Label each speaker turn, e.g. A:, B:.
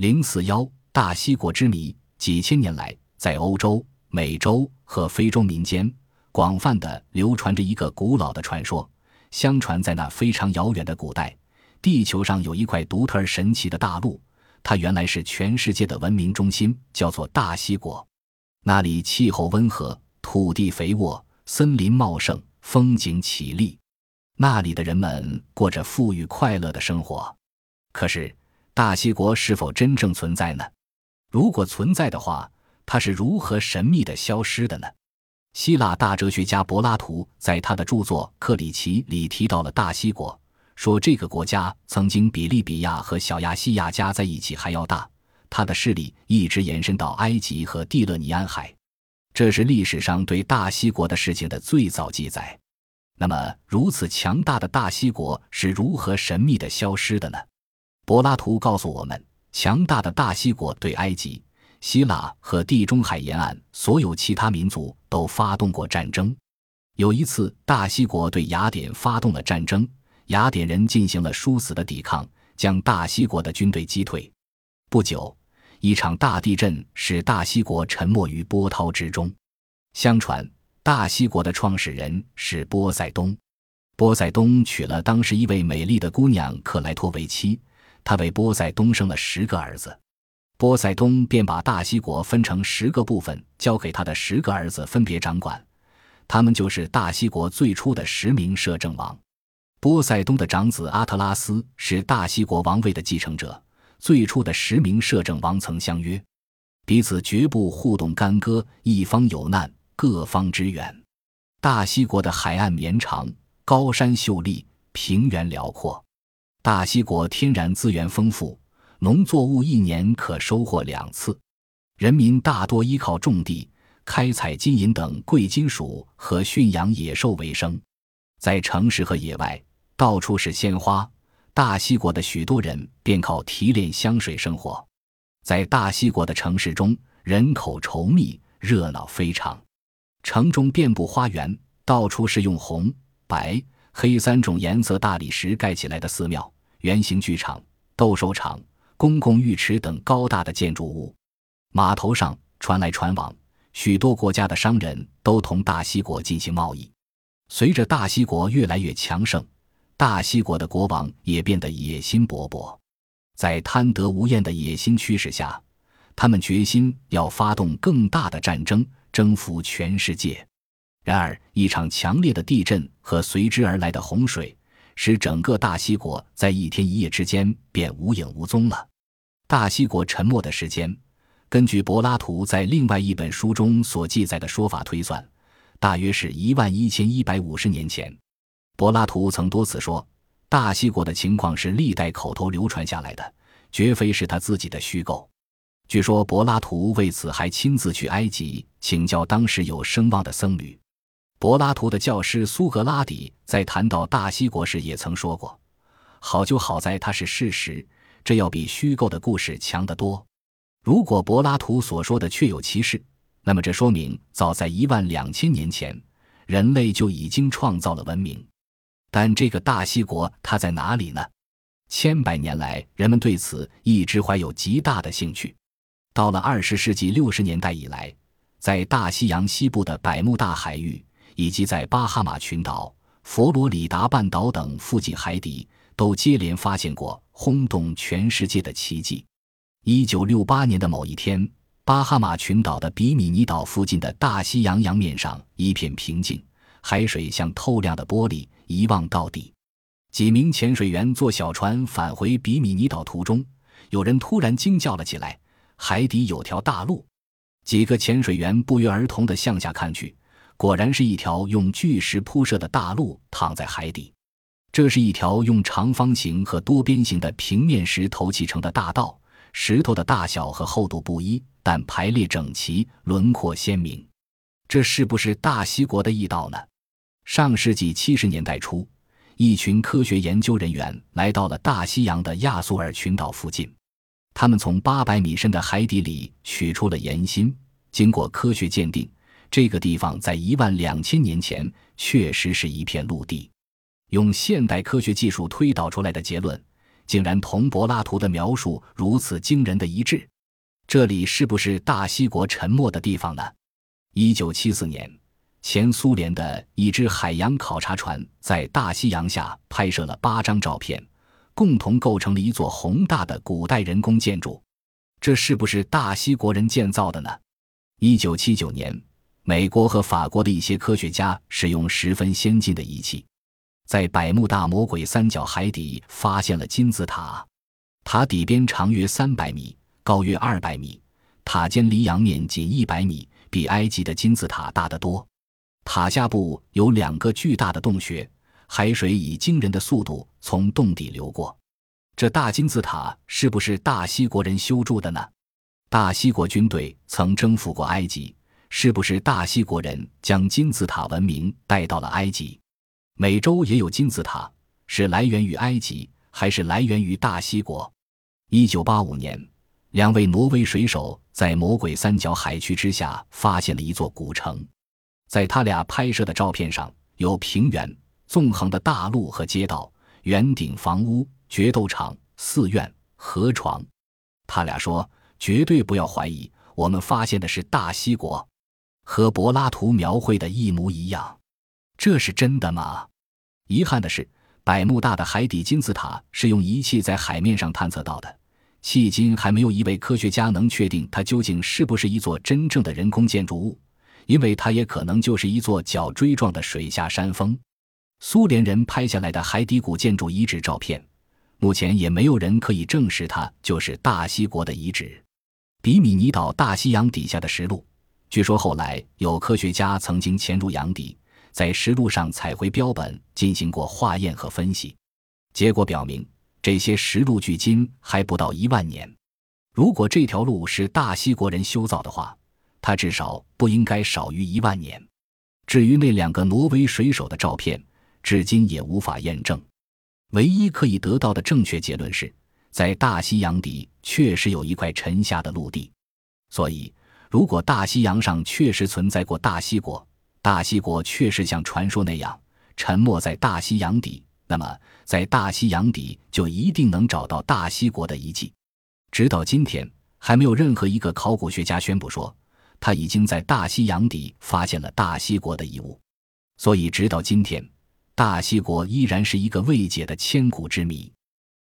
A: 零四幺大西国之谜，几千年来，在欧洲、美洲和非洲民间广泛的流传着一个古老的传说。相传，在那非常遥远的古代，地球上有一块独特而神奇的大陆，它原来是全世界的文明中心，叫做大西国。那里气候温和，土地肥沃，森林茂盛，风景绮丽。那里的人们过着富裕快乐的生活。可是，大西国是否真正存在呢？如果存在的话，它是如何神秘的消失的呢？希腊大哲学家柏拉图在他的著作《克里奇》里提到了大西国，说这个国家曾经比利比亚和小亚细亚加在一起还要大，它的势力一直延伸到埃及和蒂勒尼安海。这是历史上对大西国的事情的最早记载。那么，如此强大的大西国是如何神秘的消失的呢？柏拉图告诉我们，强大的大西国对埃及。希腊和地中海沿岸所有其他民族都发动过战争。有一次，大西国对雅典发动了战争，雅典人进行了殊死的抵抗，将大西国的军队击退。不久，一场大地震使大西国沉没于波涛之中。相传，大西国的创始人是波塞冬。波塞冬娶了当时一位美丽的姑娘克莱托为妻，他为波塞冬生了十个儿子。波塞冬便把大西国分成十个部分，交给他的十个儿子分别掌管，他们就是大西国最初的十名摄政王。波塞冬的长子阿特拉斯是大西国王位的继承者。最初的十名摄政王曾相约，彼此绝不互动干戈，一方有难，各方支援。大西国的海岸绵长，高山秀丽，平原辽阔。大西国天然资源丰富。农作物一年可收获两次，人民大多依靠种地、开采金银等贵金属和驯养野兽为生。在城市和野外，到处是鲜花。大西国的许多人便靠提炼香水生活。在大西国的城市中，人口稠密，热闹非常。城中遍布花园，到处是用红、白、黑三种颜色大理石盖起来的寺庙、圆形剧场、斗兽场。公共浴池等高大的建筑物，码头上船来船往，许多国家的商人都同大西国进行贸易。随着大西国越来越强盛，大西国的国王也变得野心勃勃。在贪得无厌的野心驱使下，他们决心要发动更大的战争，征服全世界。然而，一场强烈的地震和随之而来的洪水，使整个大西国在一天一夜之间便无影无踪了。大西国沉没的时间，根据柏拉图在另外一本书中所记载的说法推算，大约是一万一千一百五十年前。柏拉图曾多次说，大西国的情况是历代口头流传下来的，绝非是他自己的虚构。据说柏拉图为此还亲自去埃及请教当时有声望的僧侣。柏拉图的教师苏格拉底在谈到大西国时也曾说过：“好就好在它是事实。”这要比虚构的故事强得多。如果柏拉图所说的确有其事，那么这说明早在一万两千年前，人类就已经创造了文明。但这个大西国它在哪里呢？千百年来，人们对此一直怀有极大的兴趣。到了二十世纪六十年代以来，在大西洋西部的百慕大海域，以及在巴哈马群岛、佛罗里达半岛等附近海底。都接连发现过轰动全世界的奇迹。一九六八年的某一天，巴哈马群岛的比米尼岛附近的大西洋洋面上一片平静，海水像透亮的玻璃，一望到底。几名潜水员坐小船返回比米尼岛途中，有人突然惊叫了起来：“海底有条大陆！”几个潜水员不约而同地向下看去，果然是一条用巨石铺设的大路躺在海底。这是一条用长方形和多边形的平面石头砌成的大道，石头的大小和厚度不一，但排列整齐，轮廓鲜明。这是不是大西国的驿道呢？上世纪七十年代初，一群科学研究人员来到了大西洋的亚速尔群岛附近，他们从八百米深的海底里取出了岩芯，经过科学鉴定，这个地方在一万两千年前确实是一片陆地。用现代科学技术推导出来的结论，竟然同柏拉图的描述如此惊人的一致。这里是不是大西国沉没的地方呢？一九七四年，前苏联的一只海洋考察船在大西洋下拍摄了八张照片，共同构成了一座宏大的古代人工建筑。这是不是大西国人建造的呢？一九七九年，美国和法国的一些科学家使用十分先进的仪器，在百慕大魔鬼三角海底发现了金字塔。塔底边长约三百米，高约二百米，塔尖离洋面仅一百米，比埃及的金字塔大得多。塔下部有两个巨大的洞穴，海水以惊人的速度从洞底流过。这大金字塔是不是大西国人修筑的呢？大西国军队曾征服过埃及，是不是大西国人将金字塔文明带到了埃及？美洲也有金字塔，是来源于埃及，还是来源于大西国？一九八五年，两位挪威水手在魔鬼三角海区之下发现了一座古城，在他俩拍摄的照片上有平原、纵横的大路和街道、圆顶房屋、决斗场、寺院、河床。他俩说。绝对不要怀疑，我们发现的是大西国，和柏拉图描绘的一模一样。这是真的吗？遗憾的是，百慕大的海底金字塔是用仪器在海面上探测到的，迄今还没有一位科学家能确定它究竟是不是一座真正的人工建筑物，因为它也可能就是一座角锥状的水下山峰。苏联人拍下来的海底古建筑遗址照片，目前也没有人可以证实它就是大西国的遗址。比米尼岛大西洋底下的石路，据说后来有科学家曾经潜入洋底，在石路上采回标本进行过化验和分析，结果表明这些石路距今还不到一万年。如果这条路是大西国人修造的话，它至少不应该少于一万年。至于那两个挪威水手的照片，至今也无法验证。唯一可以得到的正确结论是。在大西洋底确实有一块沉下的陆地，所以如果大西洋上确实存在过大西国，大西国确实像传说那样沉没在大西洋底，那么在大西洋底就一定能找到大西国的遗迹。直到今天，还没有任何一个考古学家宣布说他已经在大西洋底发现了大西国的遗物，所以直到今天，大西国依然是一个未解的千古之谜。